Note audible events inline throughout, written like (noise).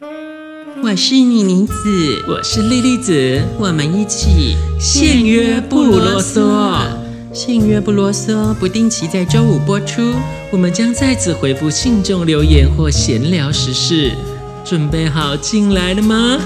我是妮妮子，我是莉莉子，我们一起限约不啰嗦，限约不啰嗦，不定期在周五播出。我们将再次回复信众留言或闲聊时事，准备好进来了吗？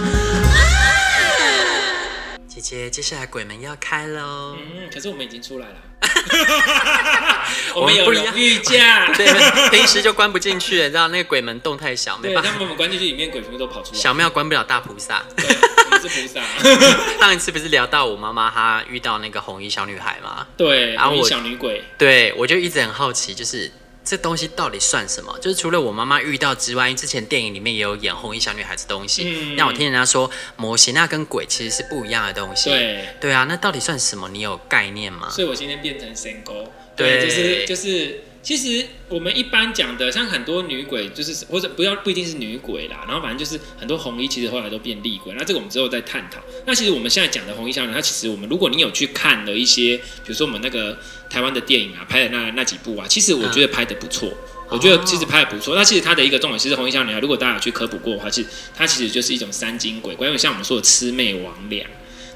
姐姐，接下来鬼门要开喽。嗯，可是我们已经出来了。(laughs) 我们有预假，(laughs) 对，平时就关不进去，你知道那个鬼门洞太小，对，他们我们关进去，里面鬼全部都跑出来。小庙关不了大菩萨，对，我们是菩萨。(laughs) 上一次不是聊到我妈妈她遇到那个红衣小女孩吗？对，红衣小女鬼。对，我就一直很好奇，就是。这东西到底算什么？就是除了我妈妈遇到之外，因为之前电影里面也有演红衣小女孩子东西，嗯、那我听人家说魔神仔跟鬼其实是不一样的东西。对，对啊，那到底算什么？你有概念吗？所以我今天变成神狗，对，对就是就是。其实我们一般讲的，像很多女鬼，就是或者不要不一定是女鬼啦，然后反正就是很多红衣，其实后来都变厉鬼。那这个我们之后再探讨。那其实我们现在讲的红衣小女，它其实我们如果你有去看了一些，比如说我们那个台湾的电影啊，拍的那那几部啊，其实我觉得拍的不错。嗯、我觉得其实拍的不错。那其实它的一个重点，其实红衣小女孩，如果大家有去科普过的话，其实它其实就是一种三精鬼，关于像我们说的魑魅魍魉，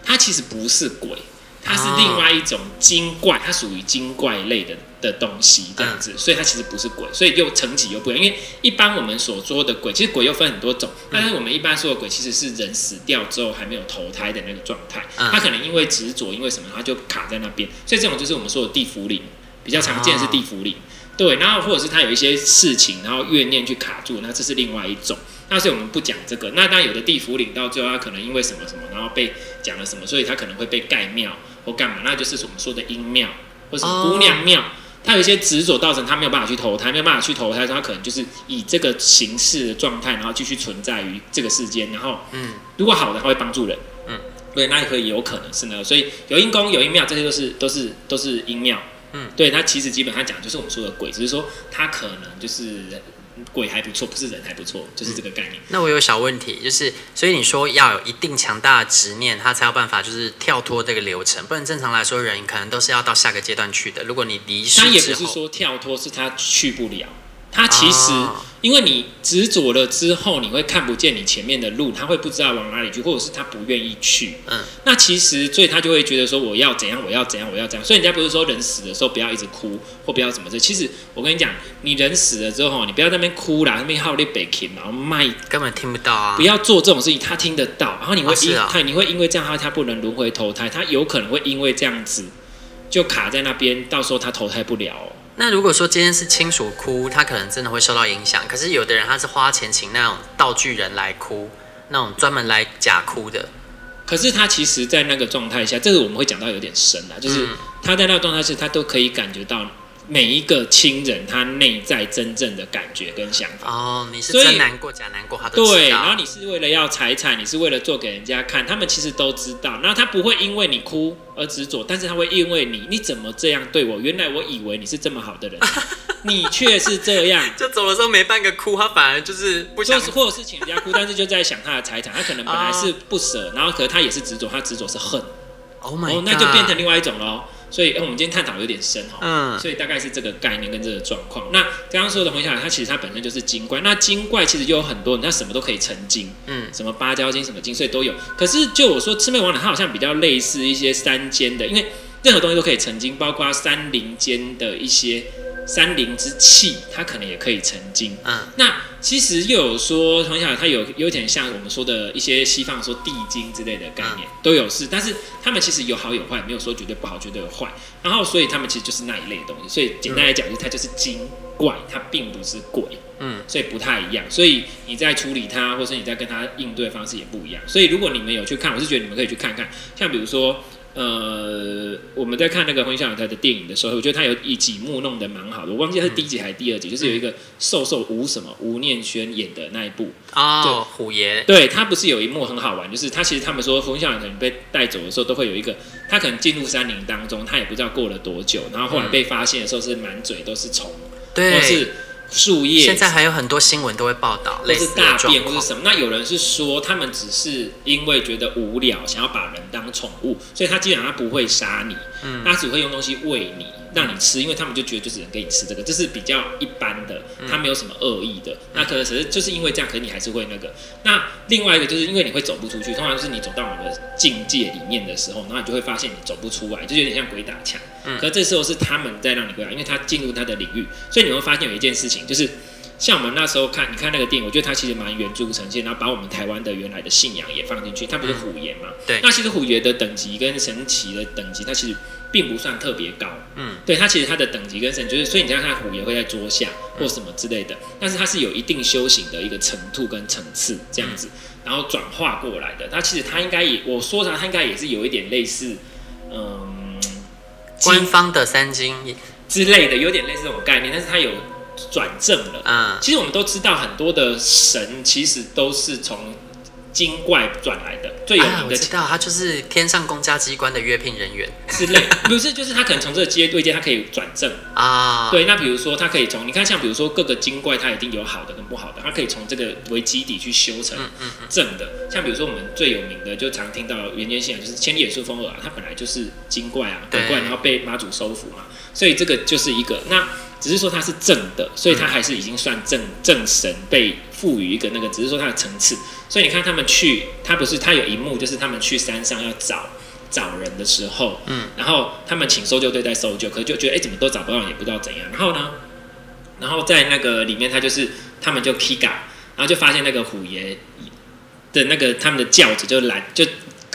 它其实不是鬼。它是另外一种精怪，它属于精怪类的的东西，这样子，所以它其实不是鬼，所以又层级又不一样。因为一般我们所说的鬼，其实鬼又分很多种，但是我们一般说的鬼，其实是人死掉之后还没有投胎的那个状态，他可能因为执着，因为什么，他就卡在那边，所以这种就是我们说的地府灵，比较常见的是地府灵，对，然后或者是他有一些事情，然后怨念去卡住，那这是另外一种。那所以我们不讲这个，那当然有的地府领到最后他可能因为什么什么，然后被讲了什么，所以他可能会被盖庙。或干嘛？那就是我们说的阴庙，或是姑娘庙。他有一些执着，造成他没有办法去投胎，没有办法去投胎，他可能就是以这个形式的状态，然后继续存在于这个世间。然后，嗯，如果好的，他会帮助人，嗯，对，那也可以有可能是那个。所以有阴公有阴庙，这些都是都是都是阴庙，嗯，对，他其实基本上讲就是我们说的鬼，只是说他可能就是。鬼还不错，不是人还不错，就是这个概念。嗯，那我有小问题，就是所以你说要有一定强大的执念，他才有办法就是跳脱这个流程，不然正常来说人可能都是要到下个阶段去的。如果你离世，他也不是说跳脱，是他去不了。他其实，因为你执着了之后，你会看不见你前面的路，他会不知道往哪里去，或者是他不愿意去。嗯，那其实，所以他就会觉得说，我要怎样，我要怎样，我要怎样。所以人家不是说人死的时候不要一直哭，或不要怎么着。其实我跟你讲，你人死了之后，你不要在那边哭啦，那边号你北京，然后麦根本听不到啊。不要做这种事情，他听得到，然后你会因他，你会因为这样他他不能轮回投胎，他有可能会因为这样子就卡在那边，到时候他投胎不了。那如果说今天是亲属哭，他可能真的会受到影响。可是有的人他是花钱请那种道具人来哭，那种专门来假哭的。可是他其实，在那个状态下，这个我们会讲到有点深了，就是他在那个状态下，他都可以感觉到。每一个亲人，他内在真正的感觉跟想法哦，你是真难过假难过，他都知道。对，然后你是为了要财产，你是为了做给人家看，他们其实都知道。然后他不会因为你哭而执着，但是他会因为你，你怎么这样对我？原来我以为你是这么好的人，(laughs) 你却是这样。就走的时候没半个哭，他反而就是不想，或者是请人家哭，但是就在想他的财产，他可能本来是不舍，然后可是他也是执着，他执着是恨。Oh my God，哦，那就变成另外一种喽。所以，我们今天探讨有点深哈，嗯，所以大概是这个概念跟这个状况。那刚刚说的红衣小女孩，它其实它本身就是精怪。那精怪其实就有很多，它什么都可以成精，嗯，什么芭蕉精、什么精，所以都有。可是就我说魑魅魍魉，它好像比较类似一些山间的，因为任何东西都可以成精，包括山林间的一些。山灵之气，它可能也可以成精。嗯，那其实又有说，从小它有有点像我们说的一些西方说地精之类的概念，嗯、都有是，但是他们其实有好有坏，没有说绝对不好，绝对有坏。然后，所以他们其实就是那一类的东西。所以简单来讲，就是它就是精怪，它并不是鬼。嗯，所以不太一样。所以你在处理它，或是你在跟它应对的方式也不一样。所以如果你们有去看，我是觉得你们可以去看看，像比如说。呃，我们在看那个红衣小女孩的电影的时候，我觉得他有一几幕弄得蛮好的。我忘记他是第一集还是第二集，嗯、就是有一个瘦瘦吴什么吴念轩演的那一部哦，虎爷。对，他不是有一幕很好玩，就是他其实他们说红衣小女孩被带走的时候，都会有一个他可能进入山林当中，他也不知道过了多久，然后后来被发现的时候是满嘴都是虫，对，或是。树叶，现在还有很多新闻都会报道，类似大便或是什么。那有人是说，他们只是因为觉得无聊，想要把人当宠物，所以他基本上他不会杀你，嗯，他只会用东西喂你，让你吃，因为他们就觉得就只能给你吃这个，这是比较一般的，他没有什么恶意的。那可能只是就是因为这样，可能你还是会那个。那另外一个就是因为你会走不出去，通常是你走到某个境界里面的时候，然后你就会发现你走不出来，就有点像鬼打墙。可是这时候是他们在让你鬼打，因为他进入他的领域，所以你会发现有一件事情就是。像我们那时候看，你看那个电影，我觉得它其实蛮原著呈现，然后把我们台湾的原来的信仰也放进去。它不是虎爷嘛？对。那其实虎爷的等级跟神奇的等级，它其实并不算特别高。嗯。对，它其实它的等级跟神，就是所以你看它虎也会在桌下或什么之类的，但是它是有一定修行的一个程度跟层次这样子，然后转化过来的。它其实它应该也，我说它，它应该也是有一点类似，嗯，官方的三经之类的，有点类似这种概念，但是它有。转正了，嗯，其实我们都知道很多的神其实都是从精怪转来的，最有名的、啊、我知道他就是天上公家机关的约聘人员。之类，(laughs) 不是，就是他可能从这个阶对阶，他可以转正。啊，对，那比如说他可以从你看像比如说各个精怪，他一定有好的跟不好的，他可以从这个为基底去修成正的，嗯。嗯嗯、像比如说我们最有名的就常听到原间信仰就是千里眼顺风耳啊，他本来就是精怪啊，鬼怪，然后被妈祖收服嘛，所以这个就是一个那。只是说他是正的，所以他还是已经算正正神被赋予一个那个，只是说它的层次。所以你看他们去，他不是他有一幕，就是他们去山上要找找人的时候，嗯，然后他们请搜救队在搜救，可是就觉得哎、欸、怎么都找不到，也不知道怎样。然后呢，然后在那个里面，他就是他们就 Kiga，然后就发现那个虎爷的那个他们的轿子就拦就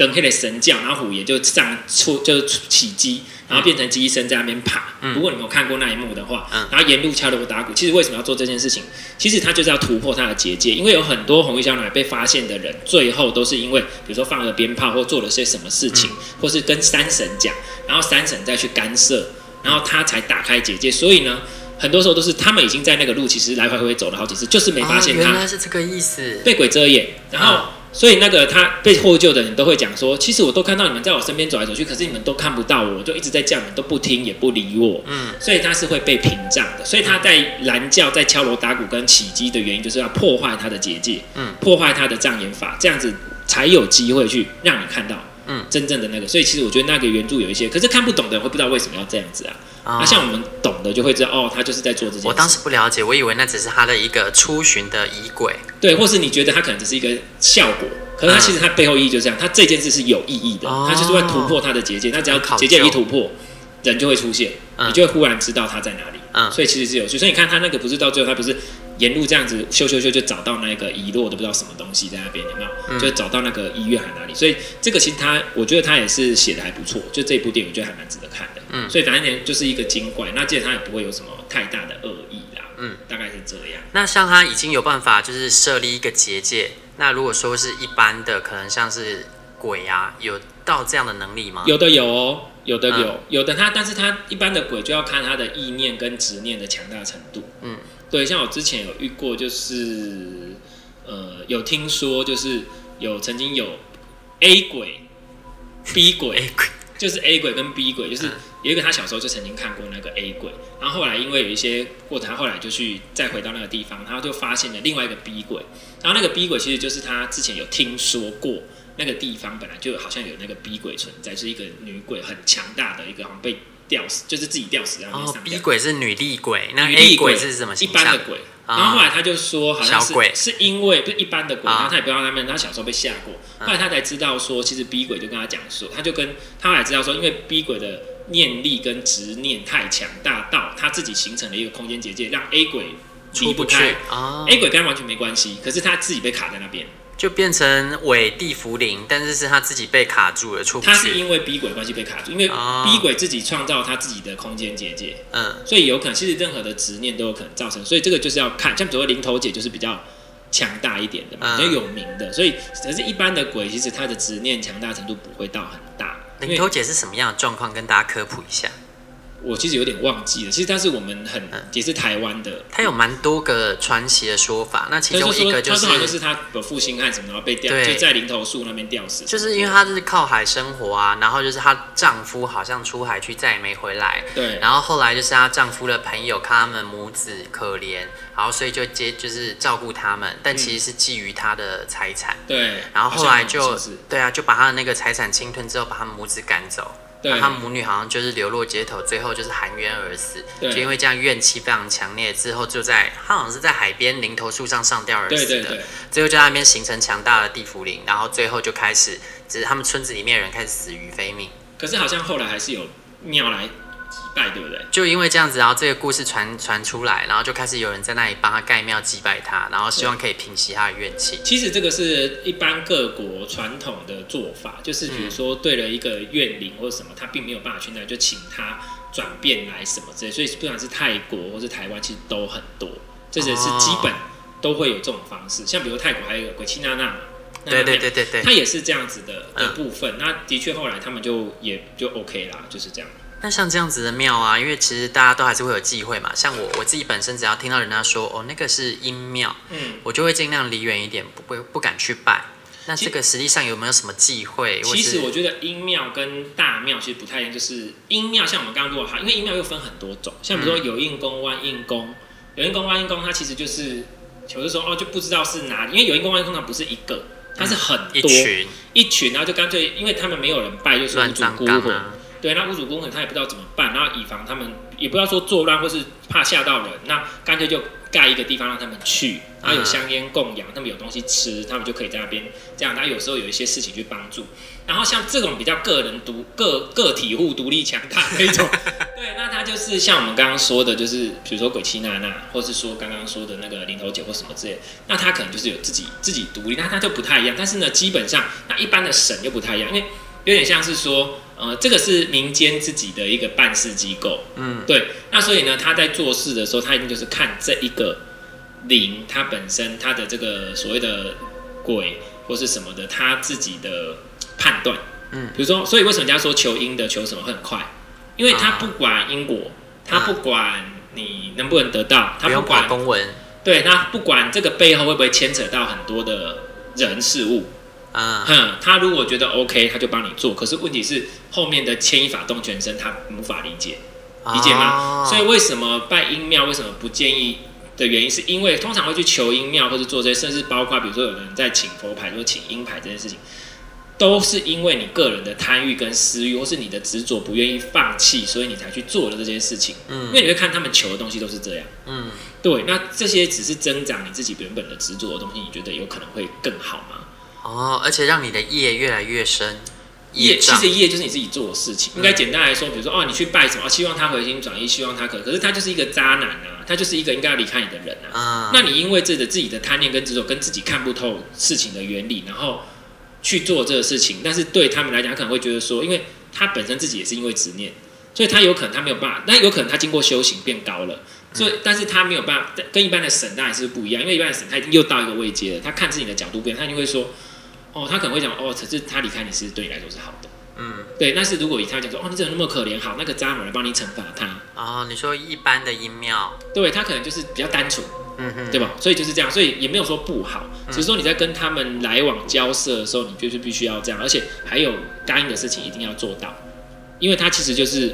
跟黑的神将，然后虎爷就上出就是起鸡。然后变成机身在那边爬。如果你没有看过那一幕的话，然后沿路敲锣打鼓，其实为什么要做这件事情？其实他就是要突破他的结界，因为有很多红衣小女孩被发现的人，最后都是因为比如说放了鞭炮或做了些什么事情，或是跟三神讲，然后三神再去干涉，然后他才打开结界。所以呢，很多时候都是他们已经在那个路，其实来回回走了好几次，就是没发现他。原来是这个意思。被鬼遮眼，然后。所以那个他被获救的人都会讲说，其实我都看到你们在我身边走来走去，可是你们都看不到我，我就一直在叫你们都不听也不理我。嗯，所以他是会被屏障的。所以他在拦轿、在敲锣打鼓跟起机的原因，就是要破坏他的结界，嗯，破坏他的障眼法，这样子才有机会去让你看到，嗯，真正的那个。所以其实我觉得那个原著有一些，可是看不懂的人会不知道为什么要这样子啊。那、哦啊、像我们懂的就会知道，哦，他就是在做这件事。我当时不了解，我以为那只是他的一个出巡的仪轨。对，或是你觉得他可能只是一个效果，可是他其实他背后意义就是这样，他这件事是有意义的，哦、他就是会突破他的结界。那只要结界一突破，人就会出现，嗯、你就会忽然知道他在哪里。嗯，所以其实是有趣。所以你看他那个不是到最后，他不是沿路这样子修修修就找到那个遗落的不知道什么东西在那边，有没有？嗯、就找到那个医院还哪里？所以这个其实他，我觉得他也是写的还不错。就这部电影，我觉得还蛮值得看的。嗯，所以反正年就是一个精怪，那既然他也不会有什么太大的恶意啦。嗯，大概是这样。那像他已经有办法就是设立一个结界，那如果说是一般的，可能像是鬼啊，有到这样的能力吗？有的有哦。有的有，嗯、有的他，但是他一般的鬼就要看他的意念跟执念的强大程度。嗯，对，像我之前有遇过，就是呃，有听说，就是有曾经有 A 鬼、(laughs) B 鬼就是 A 鬼跟 B 鬼，就是有一个他小时候就曾经看过那个 A 鬼，然后后来因为有一些过程，他后来就去再回到那个地方，他就发现了另外一个 B 鬼，然后那个 B 鬼其实就是他之前有听说过。那个地方本来就好像有那个逼鬼存在，是一个女鬼很强大的一个，好像被吊死，就是自己吊死然后上。逼鬼是女厉鬼，那女厉鬼是什么？一般的鬼。然后后来他就说，好像是是因为不是一般的鬼，然后他也不知道他们，他小时候被吓过，后来他才知道说，其实逼鬼就跟他讲说，他就跟他后来知道说，因为逼鬼的念力跟执念太强大到他自己形成了一个空间结界，让 A 鬼离不开。A 鬼跟他完全没关系，可是他自己被卡在那边。就变成伪地缚灵，但是是他自己被卡住了，出不去。他是因为逼鬼关系被卡住，因为逼鬼自己创造他自己的空间结界，嗯，所以有可能其实任何的执念都有可能造成，所以这个就是要看，像比如说林投姐就是比较强大一点的嘛，比较有名的，所以可是一般的鬼其实他的执念强大程度不会到很大。零头姐是什么样的状况？跟大家科普一下。我其实有点忘记了，其实但是我们很也是台湾的，他有蛮多个传奇的说法。那其中一个就是，他说就是他的负心汉什么，然后被吊，就在林投树那边吊死。就是因为他是靠海生活啊，然后就是她丈夫好像出海去再也没回来，对。然后后来就是她丈夫的朋友看他们母子可怜，然后所以就接就是照顾他们，但其实是觊觎他的财产，对。然后后来就对啊，就把他的那个财产侵吞之后，把他们母子赶走。对，他母女好像就是流落街头，最后就是含冤而死。对，就因为这样怨气非常强烈，之后就在他好像是在海边林头树上上吊而死的。对对对。最后就在那边形成强大的地府灵，然后最后就开始，只是他们村子里面的人开始死于非命。可是好像后来还是有庙来。祭拜对不对？就因为这样子，然后这个故事传传出来，然后就开始有人在那里帮他盖庙祭拜他，然后希望可以平息他的怨气。其实这个是一般各国传统的做法，就是比如说对了一个怨灵或者什么，他并没有办法去那，就请他转变来什么之类。所以不管是泰国或是台湾，其实都很多，这些是基本都会有这种方式。像比如泰国还有一个鬼妻娜娜，对对对对对，他也是这样子的的部分。那的确后来他们就也就 OK 啦，就是这样。那像这样子的庙啊，因为其实大家都还是会有忌讳嘛。像我我自己本身，只要听到人家说哦那个是阴庙，嗯，我就会尽量离远一点，不不不敢去拜。那这个实际上有没有什么忌讳？其实我觉得阴庙跟大庙其实不太一样，就是阴庙像我们刚刚说哈，因为阴庙又分很多种，像比如说有印宫、万印宫，有印宫、万印宫，它其实就是有的时候哦就不知道是哪里，因为有印宫、万应公它不是一个，它是很多、嗯、一群一群，然后就干脆因为他们没有人拜，就是无主孤魂。对，那屋主公可能他也不知道怎么办，然后以防他们也不要说作乱或是怕吓到人，那干脆就盖一个地方让他们去，然后有香烟供养，他们有东西吃，他们就可以在那边这样。他有时候有一些事情去帮助，然后像这种比较个人独个个体户独立强大那种，(laughs) 对，那他就是像我们刚刚说的，就是比如说鬼妻娜娜，或是说刚刚说的那个零头姐或什么之类，那他可能就是有自己自己独立，那他就不太一样。但是呢，基本上那一般的神又不太一样，因为有点像是说。呃，这个是民间自己的一个办事机构，嗯，对。那所以呢，他在做事的时候，他一定就是看这一个灵，他本身他的这个所谓的鬼或是什么的，他自己的判断，嗯。比如说，所以为什么人家说求因的求什么会很快？因为他不管因果，他不管你能不能得到，他不管公文，对，他不管这个背后会不会牵扯到很多的人事物。啊，哼，他如果觉得 OK，他就帮你做。可是问题是后面的牵一发动全身，他无法理解，理解吗？所以为什么拜阴庙为什么不建议的原因，是因为通常会去求阴庙或者做这些，甚至包括比如说有人在请佛牌或请阴牌这件事情，都是因为你个人的贪欲跟私欲，或是你的执着不愿意放弃，所以你才去做了这件事情。嗯，因为你会看他们求的东西都是这样。嗯，对，那这些只是增长你自己原本的执着的东西，你觉得有可能会更好吗？哦，而且让你的业越来越深。业其实业就是你自己做的事情。应该简单来说，比如说哦，你去拜什么，希望他回心转意，希望他可，可是他就是一个渣男啊，他就是一个应该要离开你的人啊。啊那你因为这个自己的贪念跟执着，跟自己看不透事情的原理，然后去做这个事情，但是对他们来讲，可能会觉得说，因为他本身自己也是因为执念，所以他有可能他没有办法，那有可能他经过修行变高了，所以但是他没有办法跟一般的神当然是不一样，因为一般的神他已经又到一个位阶了，他看自己的角度变，他就会说。哦，他可能会讲哦，可是他离开你是对你来说是好的，嗯，对。但是如果以他讲说，哦，你怎么那么可怜？好，那个渣男来帮你惩罚他。哦，你说一般的音庙，对他可能就是比较单纯，嗯哼，对吧？所以就是这样，所以也没有说不好，只是说你在跟他们来往交涉的时候，你就是必须要这样，而且还有答应的事情一定要做到，因为他其实就是，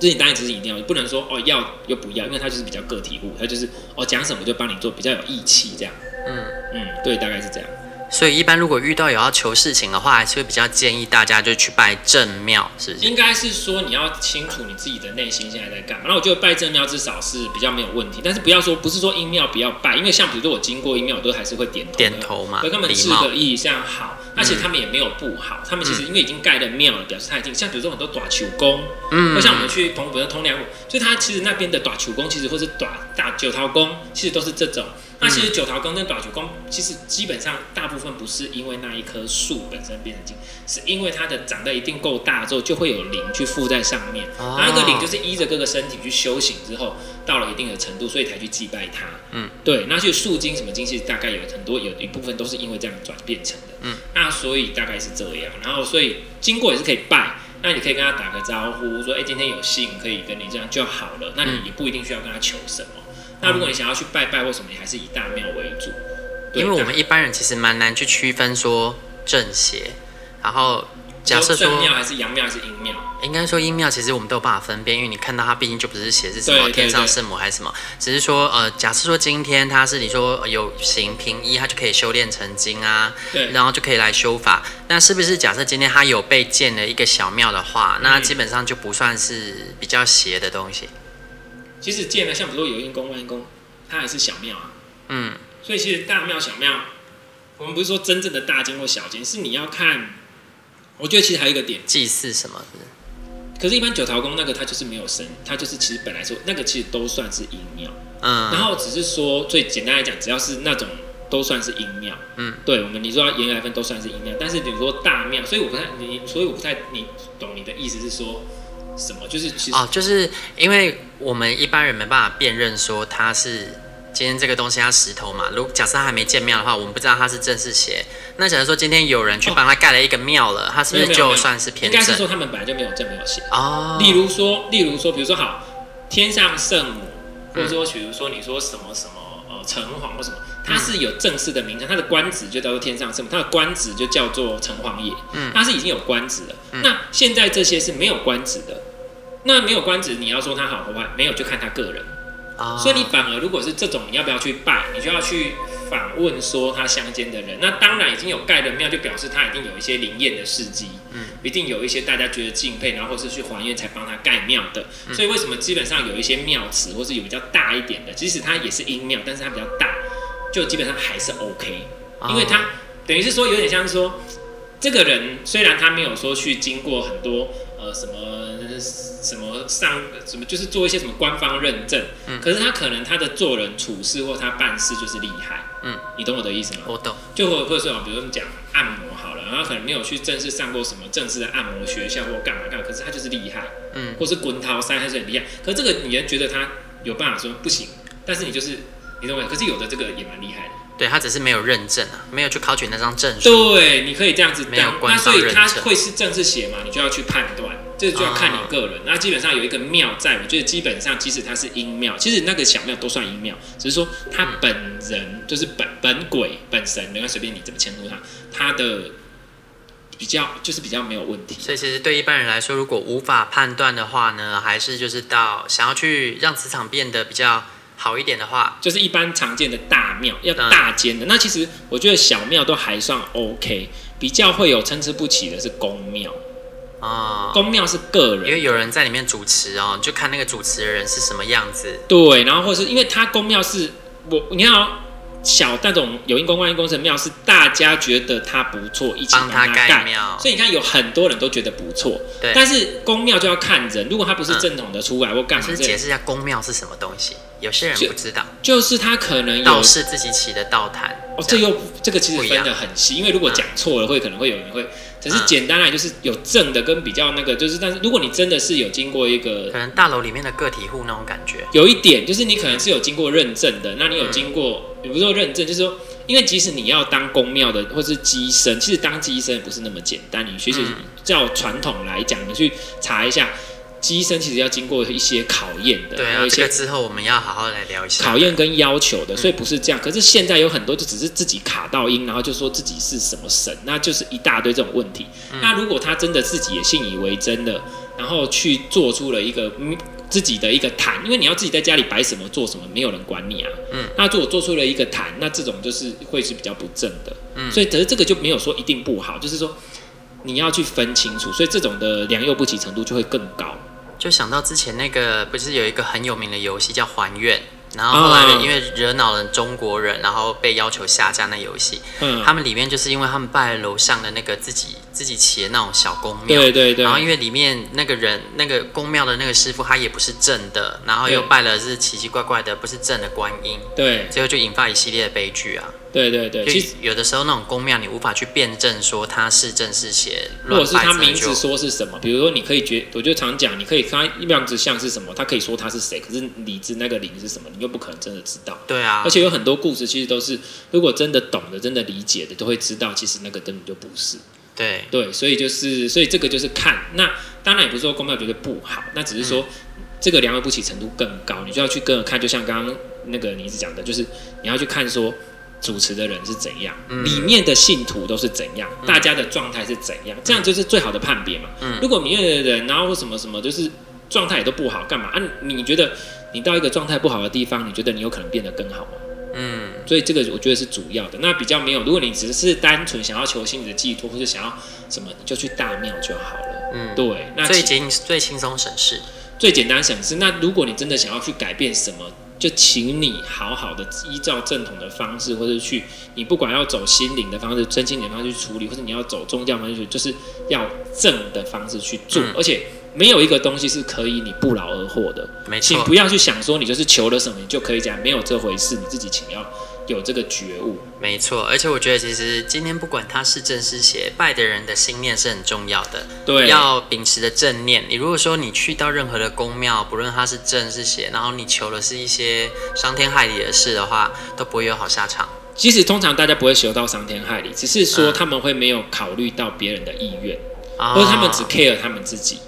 就是你答应只是一定要，不能说哦要又不要，因为他就是比较个体户，他就是哦讲什么就帮你做，比较有义气这样，嗯嗯，对，大概是这样。所以一般如果遇到有要求事情的话，还是会比较建议大家就去拜正庙，是不是？应该是说你要清楚你自己的内心现在在干嘛。那我觉得拜正庙至少是比较没有问题，但是不要说不是说阴庙不要拜，因为像比如说我经过阴庙，我都还是会点头点头嘛，跟他们致个意这样好。而且他们也没有不好，他们其实因为已经盖了庙了，表示他已经像比如说很多短球宫，嗯，或像我们去澎湖的通梁，就他其实那边的短球宫，其实或是短大九桃宫，其实都是这种。那其实九桃宫跟短球宫，其实基本上大部分不是因为那一棵树本身变成精，是因为它的长得一定够大之后，就会有灵去附在上面。然后那个灵就是依着各个身体去修行之后，到了一定的程度，所以才去祭拜它。嗯，对。那去树精什么精，其实大概有很多有一部分都是因为这样转变成的。嗯，那所以大概是这样。然后所以经过也是可以拜，那你可以跟他打个招呼，说哎、欸、今天有幸可以跟你这样就好了。那你也不一定需要跟他求什么。那如果你想要去拜拜或什么，你还是以大庙为主。因为我们一般人其实蛮难去区分说正邪，然后假设说正庙还是阳庙还是阴庙？应该说阴庙，其实我们都有办法分辨，因为你看到它毕竟就不是邪是什么天上圣母还是什么，只是说呃，假设说今天它是你说有行平一，它就可以修炼成精啊，对，然后就可以来修法。那是不是假设今天他有被建了一个小庙的话，那基本上就不算是比较邪的东西？嗯、其实建了像比如说有阴公、万阴公，它还是小庙啊。嗯，所以其实大庙小庙，我们不是说真正的大间或小间，是你要看。我觉得其实还有一个点，祭祀什么的。可是，一般九桃宫那个，它就是没有神，它就是其实本来说那个其实都算是阴庙。嗯。然后只是说最简单来讲，只要是那种都算是阴庙。嗯。对我们你说要严格来分都算是阴庙，但是比如说大庙，所以我不太你，所以我不太你懂你的意思是说什么？就是其实哦，就是因为我们一般人没办法辨认说它是。今天这个东西它石头嘛，如果假设它还没建庙的话，我们不知道它是正是邪。那假如说今天有人去帮他盖了一个庙了，他、哦、是不是就算是偏正？应该是说他们本来就没有正没有邪哦。例如说，例如说，比如说好，天上圣母，或者说，比如说你说什么什么呃城隍或什么，它是有正式的名称，它的官职就叫做天上圣母，它的官职就叫做城隍爷。嗯，它是已经有官职了。嗯、那现在这些是没有官职的，那没有官职，你要说他好或坏，没有就看他个人。所以你反而如果是这种，你要不要去拜？你就要去访问说他乡间的人。那当然已经有盖的庙，就表示他一定有一些灵验的事迹，嗯，一定有一些大家觉得敬佩，然后或是去还愿才帮他盖庙的。所以为什么基本上有一些庙祠，或是有比较大一点的，即使它也是阴庙，但是它比较大，就基本上还是 OK，因为它等于是说有点像是说，这个人虽然他没有说去经过很多呃什么。什么上什么就是做一些什么官方认证，嗯，可是他可能他的做人处事或他办事就是厉害，嗯，你懂我的意思吗？我懂。就或或者说，比如说我们讲按摩好了，然后可能没有去正式上过什么正式的按摩学校或干嘛干嘛，可是他就是厉害，嗯，或是滚刀山还是很厉害。可是这个你也觉得他有办法说不行，但是你就是你懂吗？可是有的这个也蛮厉害的，对他只是没有认证啊，没有去考取那张证书。对，你可以这样子，没有官方认证，那所以他会是正式写嘛？你就要去判断。这就要看你个人。那基本上有一个庙在，我觉得基本上即使它是阴庙，其实那个小庙都算阴庙，只是说他本人就是本本鬼本神，没关系，随便你怎么称呼他，他的比较就是比较没有问题。所以其实对一般人来说，如果无法判断的话呢，还是就是到想要去让磁场变得比较好一点的话，就是一般常见的大庙要大间的。那其实我觉得小庙都还算 OK，比较会有参差不齐的是公庙。啊，公庙是个人，因为有人在里面主持哦，就看那个主持的人是什么样子。对，然后或者是因为他公庙是我，你看哦，小那种有因公、万阴公的庙是大家觉得他不错，一起帮他盖庙，所以你看有很多人都觉得不错。对，但是公庙就要看人，如果他不是正统的出来或干嘛，先解释一下公庙是什么东西，有些人不知道，就，就是他可能有道士自己起的道坛。哦，这又这个其实分的很细，因为如果讲错了，会可能会有人会。只是简单来就是有正的跟比较那个，就是但是如果你真的是有经过一个，可能大楼里面的个体户那种感觉，有一点就是你可能是有经过认证的，那你有经过，也不是说认证，就是说，因为即使你要当公庙的或是乩身，其实当乩身也不是那么简单。你学习照传统来讲，你去查一下。乩身其实要经过一些考验的，对啊，这个之后我们要好好来聊一下考验跟要求的，所以不是这样。可是现在有很多就只是自己卡到音，然后就说自己是什么神，那就是一大堆这种问题。那如果他真的自己也信以为真的，然后去做出了一个嗯自己的一个坛，因为你要自己在家里摆什么做什么，没有人管你啊。嗯，那如果做出了一个坛，那这种就是会是比较不正的。嗯，所以可是这个就没有说一定不好，就是说你要去分清楚，所以这种的良莠不齐程度就会更高。就想到之前那个，不是有一个很有名的游戏叫还愿，然后后来因为惹恼了中国人，然后被要求下架那游戏。嗯，他们里面就是因为他们拜楼上的那个自己自己起的那种小宫庙，对对对。然后因为里面那个人那个宫庙的那个师傅他也不是正的，然后又拜了是奇奇怪怪的不是正的观音，对，最后就引发一系列的悲剧啊。对对对，其实有的时候那种公庙你无法去辩证说它是正是邪，或者是他名字说是什么，比如说你可以觉，我就常讲，你可以看样子像是什么，他可以说他是谁，可是你知那个灵是什么，你又不可能真的知道。对啊，而且有很多故事其实都是，如果真的懂的、真的理解的，都会知道，其实那个根本就不是。对对，所以就是，所以这个就是看，那当然也不是说公庙绝对不好，那只是说、嗯、这个良莠不齐程度更高，你就要去跟着看，就像刚刚那个你一直讲的，就是你要去看说。主持的人是怎样，嗯、里面的信徒都是怎样，嗯、大家的状态是怎样，这样就是最好的判别嘛。嗯、如果里面的人，然后什么什么，就是状态也都不好，干嘛啊？你觉得你到一个状态不好的地方，你觉得你有可能变得更好吗？嗯，所以这个我觉得是主要的。那比较没有，如果你只是单纯想要求心理的寄托，或者想要什么，你就去大庙就好了。嗯，对，那最轻最轻松省事，最简单省事。那如果你真的想要去改变什么？就请你好好的依照正统的方式，或者去你不管要走心灵的方式、真心灵的方式去处理，或者你要走宗教方式，就是要正的方式去做。嗯、而且没有一个东西是可以你不劳而获的。没错，请不要去想说你就是求了什么你就可以这样，没有这回事。你自己请要。有这个觉悟，没错，而且我觉得其实今天不管他是正是邪，拜的人的心念是很重要的。对，要秉持的正念。你如果说你去到任何的宫庙，不论他是正是邪，然后你求的是一些伤天害理的事的话，都不会有好下场。其实通常大家不会求到伤天害理，只是说他们会没有考虑到别人的意愿，嗯、或者他们只 care 他们自己。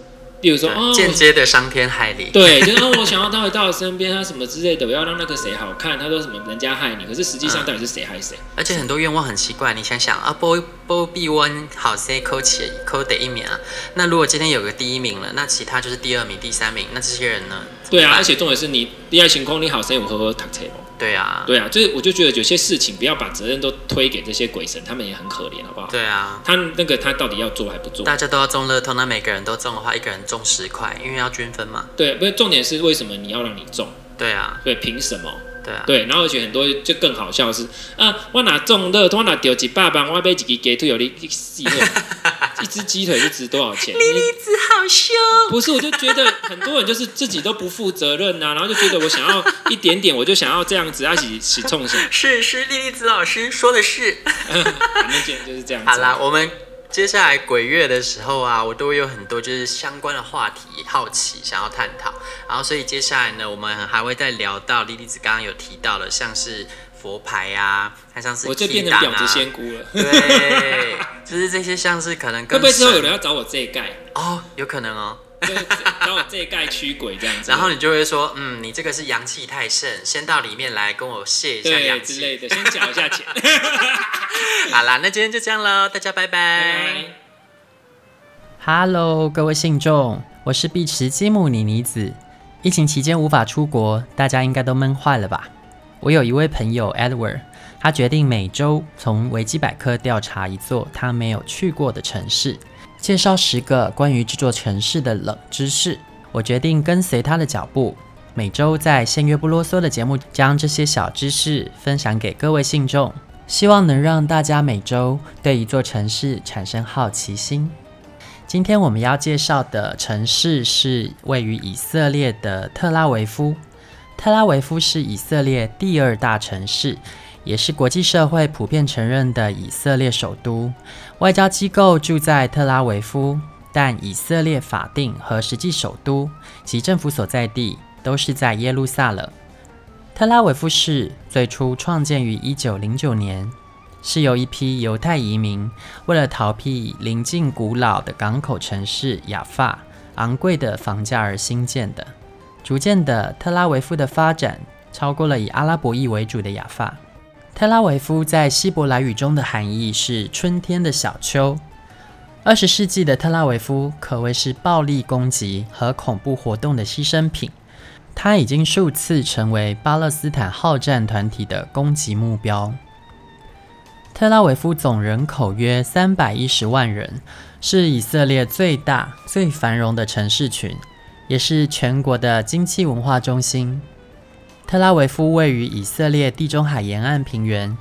比如说，哦，间接的伤天害理。对，就是哦，我想要他回到我身边，他什么之类的，我要让那个谁好看。他说什么人家害你，可是实际上到底是谁害谁？而且很多愿望很奇怪，你想想啊，波波比温好 C 扣起扣得一名啊。那如果今天有个第一名了，那其他就是第二名、第三名，那这些人呢？对啊，而且重点是你第二晴空你好 C 五呵呵躺车对啊，对啊，就是我就觉得有些事情不要把责任都推给这些鬼神，他们也很可怜，好不好？对啊，他那个他到底要做还不做？大家都要中乐透，那每个人都中的话，一个人中十块，因为要均分嘛。对，不是重点是为什么你要让你中？对啊，对，凭什么？对啊，对，然后而且很多就更好笑的是，啊，我拿中乐透，我拿丢几百万，我被几个鸡腿，有你死 (laughs) 一只鸡腿就值多少钱？莉莉子好凶！不是，我就觉得很多人就是自己都不负责任呐、啊，然后就觉得我想要一点点，我就想要这样子，一起起冲下。是是，莉莉子老师说的是，(laughs) 反正就是这样子。好啦，我们接下来鬼月的时候啊，我都会有很多就是相关的话题，好奇想要探讨。然后，所以接下来呢，我们还会再聊到莉莉子刚刚有提到的，像是。佛牌呀、啊，它像是、啊、我就变成婊子仙姑了。对，就是这些像是可能跟。会不会之后有人要找我这一盖？哦，有可能哦。找我这一盖驱鬼这样子。然后你就会说，嗯，你这个是阳气太盛，先到里面来跟我泄一下阳气之类的，先缴一下钱。好啦，那今天就这样喽，大家拜拜。Hello，各位信众，我是碧池金母妮妮子。疫情期间无法出国，大家应该都闷坏了吧？我有一位朋友 Edward，他决定每周从维基百科调查一座他没有去过的城市，介绍十个关于这座城市的冷知识。我决定跟随他的脚步，每周在先约不啰嗦的节目将这些小知识分享给各位信众，希望能让大家每周对一座城市产生好奇心。今天我们要介绍的城市是位于以色列的特拉维夫。特拉维夫是以色列第二大城市，也是国际社会普遍承认的以色列首都。外交机构住在特拉维夫，但以色列法定和实际首都及政府所在地都是在耶路撒冷。特拉维夫市最初创建于一九零九年，是由一批犹太移民为了逃避临近古老的港口城市亚法昂贵的房价而兴建的。逐渐的，特拉维夫的发展超过了以阿拉伯裔为主的亚法。特拉维夫在希伯来语中的含义是“春天的小丘”。二十世纪的特拉维夫可谓是暴力攻击和恐怖活动的牺牲品，它已经数次成为巴勒斯坦好战团体的攻击目标。特拉维夫总人口约三百一十万人，是以色列最大、最繁荣的城市群。也是全国的经济文化中心。特拉维夫位于以色列地中海沿岸平原，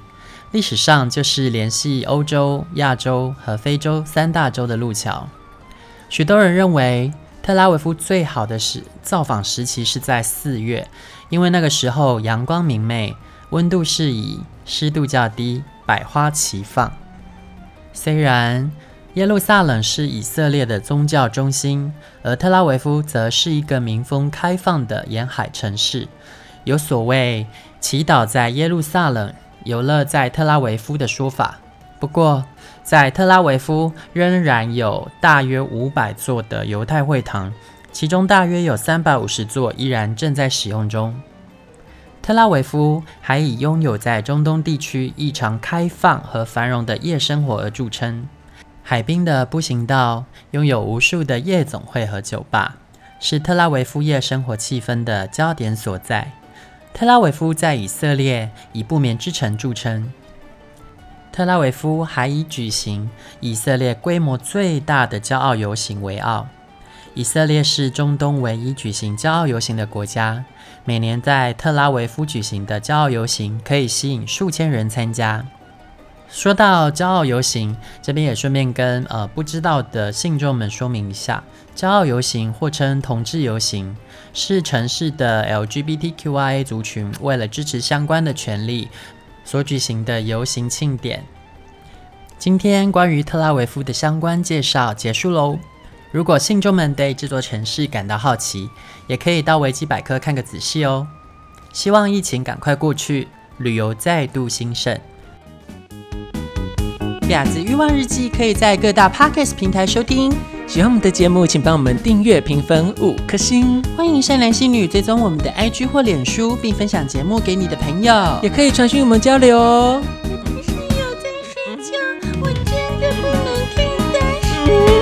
历史上就是联系欧洲、亚洲和非洲三大洲的路桥。许多人认为特拉维夫最好的是造访时期是在四月，因为那个时候阳光明媚，温度适宜，湿度较低，百花齐放。虽然耶路撒冷是以色列的宗教中心，而特拉维夫则是一个民风开放的沿海城市。有所谓“祈祷在耶路撒冷，游乐在特拉维夫”的说法。不过，在特拉维夫仍然有大约五百座的犹太会堂，其中大约有三百五十座依然正在使用中。特拉维夫还以拥有在中东地区异常开放和繁荣的夜生活而著称。海滨的步行道拥有无数的夜总会和酒吧，是特拉维夫夜生活气氛的焦点所在。特拉维夫在以色列以不眠之城著称。特拉维夫还以举行以色列规模最大的骄傲游行为傲。以色列是中东唯一举行骄傲游行的国家，每年在特拉维夫举行的骄傲游行可以吸引数千人参加。说到骄傲游行，这边也顺便跟呃不知道的信众们说明一下，骄傲游行或称同志游行，是城市的 LGBTQIA 族群为了支持相关的权利所举行的游行庆典。今天关于特拉维夫的相关介绍结束喽。如果信众们对这座城市感到好奇，也可以到维基百科看个仔细哦。希望疫情赶快过去，旅游再度兴盛。雅子欲望日记可以在各大 podcast 平台收听。喜欢我们的节目，请帮我们订阅、评分五颗星。欢迎善良心女追踪我们的 IG 或脸书，并分享节目给你的朋友，也可以传讯我们交流哦。我的室友在睡觉，我真的不能听他。